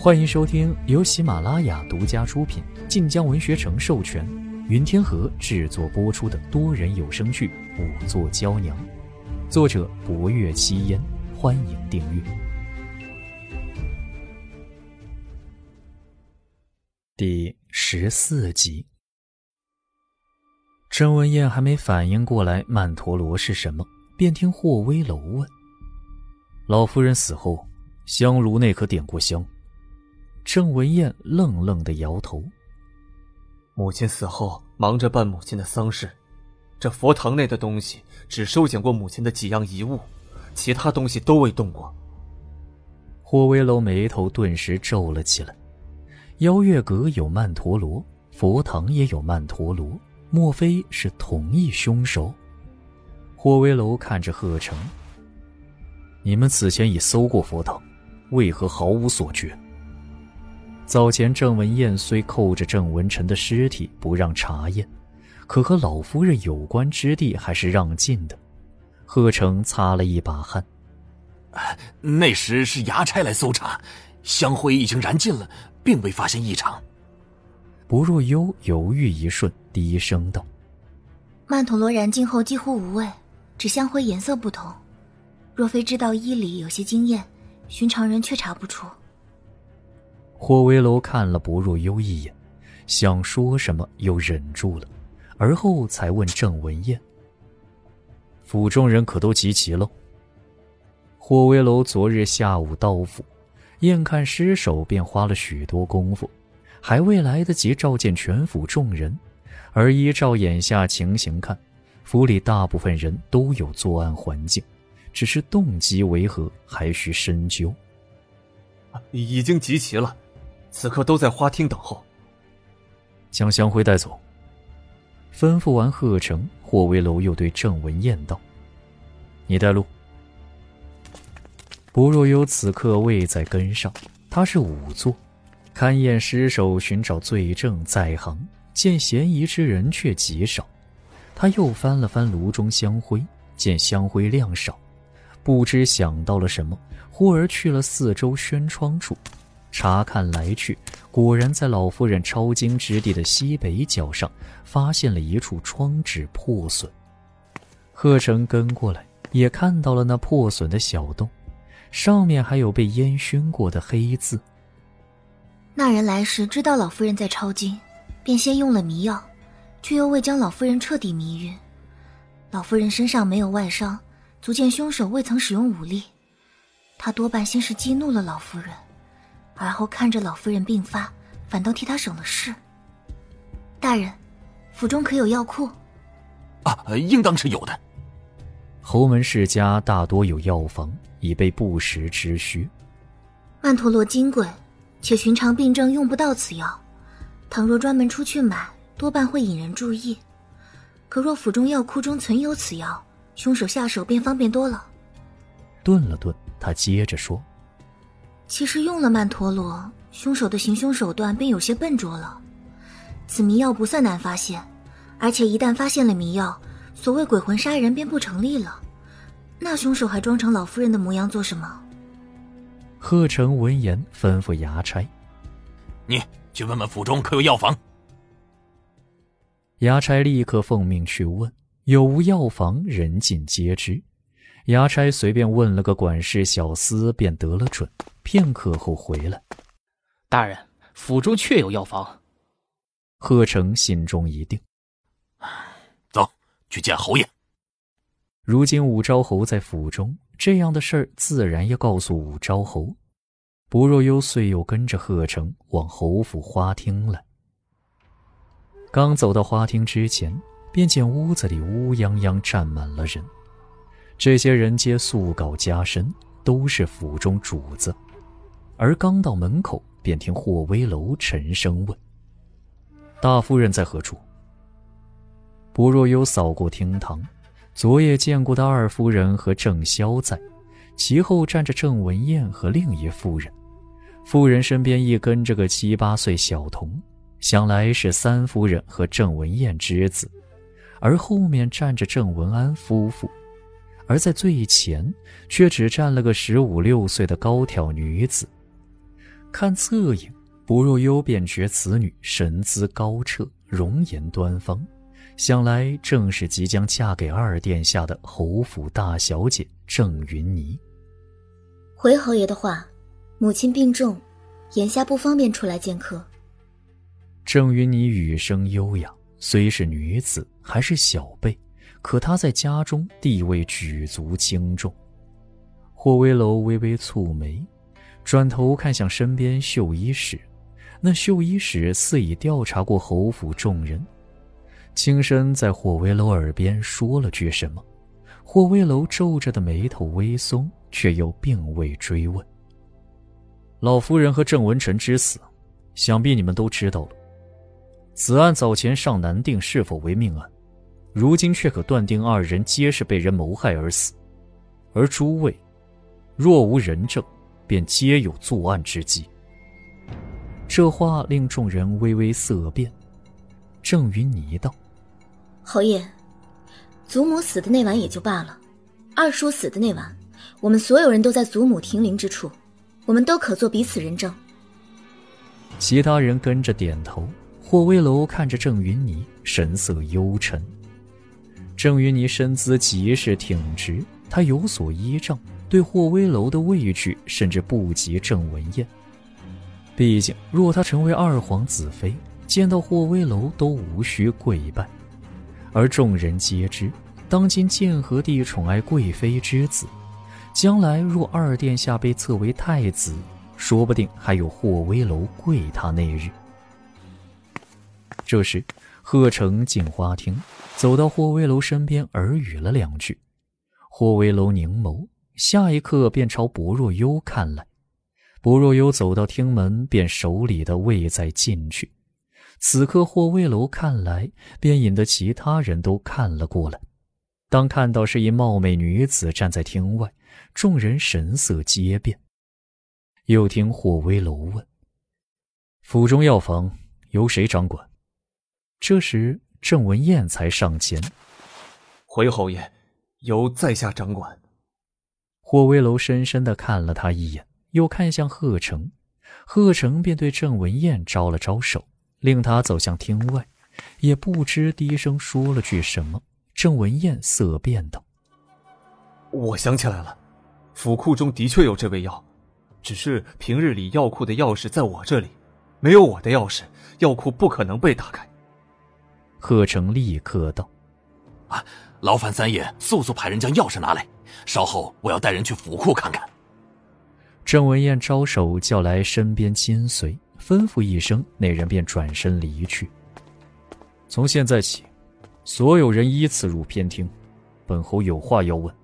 欢迎收听由喜马拉雅独家出品、晋江文学城授权、云天河制作播出的多人有声剧《五座娇娘》，作者：博月七烟。欢迎订阅第十四集。郑文燕还没反应过来曼陀罗是什么，便听霍威楼问：“老夫人死后，香炉内可点过香？”郑文燕愣愣的摇头。母亲死后，忙着办母亲的丧事，这佛堂内的东西只收捡过母亲的几样遗物，其他东西都未动过。霍威楼眉头顿时皱了起来。邀月阁有曼陀罗，佛堂也有曼陀罗，莫非是同一凶手？霍威楼看着贺成：“你们此前已搜过佛堂，为何毫无所觉？”早前郑文燕虽扣着郑文臣的尸体不让查验，可和老夫人有关之地还是让进的。贺成擦了一把汗，那时是衙差来搜查，香灰已经燃尽了，并未发现异常。不若幽犹豫一瞬，低声道：“曼陀罗燃尽后几乎无味，只香灰颜色不同。若非知道医理有些经验，寻常人却查不出。”霍威楼看了不若幽一眼，想说什么又忍住了，而后才问郑文燕：“府中人可都集齐了？”霍威楼昨日下午到府，验看尸首便花了许多功夫，还未来得及召见全府众人，而依照眼下情形看，府里大部分人都有作案环境，只是动机为何还需深究。已经集齐了。此刻都在花厅等候。将香灰带走。吩咐完贺成，霍威楼又对郑文燕道：“你带路。”不若幽此刻未在跟上，他是仵作，勘验尸首，寻找罪证，在行，见嫌疑之人却极少。他又翻了翻炉中香灰，见香灰量少，不知想到了什么，忽而去了四周轩窗处。查看来去，果然在老夫人抄经之地的西北角上，发现了一处窗纸破损。贺成跟过来，也看到了那破损的小洞，上面还有被烟熏过的黑字。那人来时知道老夫人在抄经，便先用了迷药，却又未将老夫人彻底迷晕。老夫人身上没有外伤，足见凶手未曾使用武力。他多半先是激怒了老夫人。而后看着老夫人病发，反倒替她省了事。大人，府中可有药库？啊，应当是有的。侯门世家大多有药房，以备不时之需。曼陀罗金贵，且寻常病症用不到此药。倘若专门出去买，多半会引人注意。可若府中药库中存有此药，凶手下手便方便多了。顿了顿，他接着说。其实用了曼陀罗，凶手的行凶手段便有些笨拙了。此迷药不算难发现，而且一旦发现了迷药，所谓鬼魂杀人便不成立了。那凶手还装成老夫人的模样做什么？贺成闻言吩咐衙差：“你去问问府中可有药房。”衙差立刻奉命去问有无药房，人尽皆知。衙差随便问了个管事小厮，便得了准。片刻后回来，大人，府中确有药方。贺成心中一定，走去见侯爷。如今武昭侯在府中，这样的事儿自然要告诉武昭侯。不若幽遂又跟着贺成往侯府花厅来。刚走到花厅之前，便见屋子里乌泱泱站满了人。这些人皆素稿加身，都是府中主子。而刚到门口，便听霍威楼沉声问：“大夫人在何处？”不若幽扫过厅堂，昨夜见过的二夫人和郑萧在，其后站着郑文燕和另一夫人。夫人身边亦跟着个七八岁小童，想来是三夫人和郑文燕之子。而后面站着郑文安夫妇。而在最前，却只站了个十五六岁的高挑女子。看侧影，不入幽便觉此女神姿高彻，容颜端方，想来正是即将嫁给二殿下的侯府大小姐郑云霓。回侯爷的话，母亲病重，眼下不方便出来见客。郑云霓语声优雅，虽是女子，还是小辈，可她在家中地位举足轻重。霍威楼微微蹙眉，转头看向身边绣衣使，那绣衣使似已调查过侯府众人，轻声在霍威楼耳边说了句什么。霍威楼皱着的眉头微松，却又并未追问。老夫人和郑文臣之死，想必你们都知道了。此案早前尚难定是否为命案，如今却可断定二人皆是被人谋害而死。而诸位，若无人证，便皆有作案之机。这话令众人微微色变。郑云霓道：“侯爷，祖母死的那晚也就罢了，二叔死的那晚，我们所有人都在祖母停灵之处，我们都可做彼此人证。”其他人跟着点头。霍威楼看着郑云霓，神色幽沉。郑云霓身姿极是挺直，她有所依仗，对霍威楼的畏惧甚至不及郑文燕。毕竟，若他成为二皇子妃，见到霍威楼都无需跪拜。而众人皆知，当今建和帝宠爱贵妃之子，将来若二殿下被册为太子，说不定还有霍威楼跪他那日。这时，贺成进花厅，走到霍威楼身边，耳语了两句。霍威楼凝眸，下一刻便朝薄若幽看来。薄若幽走到厅门，便手里的未再进去。此刻，霍威楼看来，便引得其他人都看了过来。当看到是一貌美女子站在厅外，众人神色皆变。又听霍威楼问：“府中药房由谁掌管？”这时，郑文燕才上前。回侯爷，由在下掌管。霍威楼深深的看了他一眼，又看向贺成，贺成便对郑文燕招了招手，令他走向厅外，也不知低声说了句什么。郑文燕色变道：“我想起来了，府库中的确有这味药，只是平日里药库的钥匙在我这里，没有我的钥匙，药库不可能被打开。”贺成立刻道：“啊，劳烦三爷速速派人将钥匙拿来，稍后我要带人去府库看看。”郑文燕招手叫来身边亲随，吩咐一声，那人便转身离去。从现在起，所有人依次入偏厅，本侯有话要问。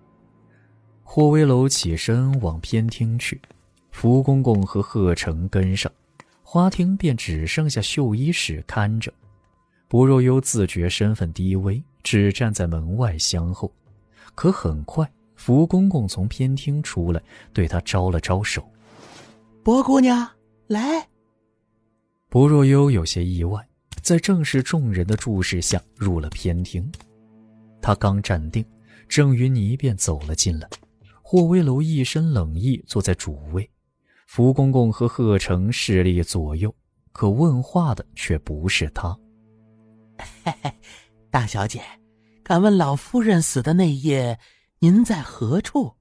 霍威楼起身往偏厅去，福公公和贺成跟上，花厅便只剩下绣衣使看着。薄若幽自觉身份低微，只站在门外相候。可很快，福公公从偏厅出来，对他招了招手：“薄姑娘，来。”薄若幽有些意外，在正是众人的注视下入了偏厅。他刚站定，郑云霓便走了进来。霍威楼一身冷意，坐在主位。福公公和贺成侍立左右，可问话的却不是他。大小姐，敢问老夫人死的那夜，您在何处？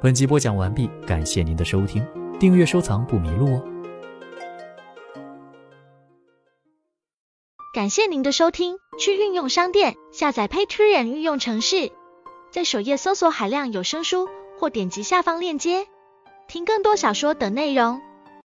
本集播讲完毕，感谢您的收听，订阅收藏不迷路哦。感谢您的收听，去运用商店下载 Patreon 运用城市，在首页搜索海量有声书，或点击下方链接听更多小说等内容。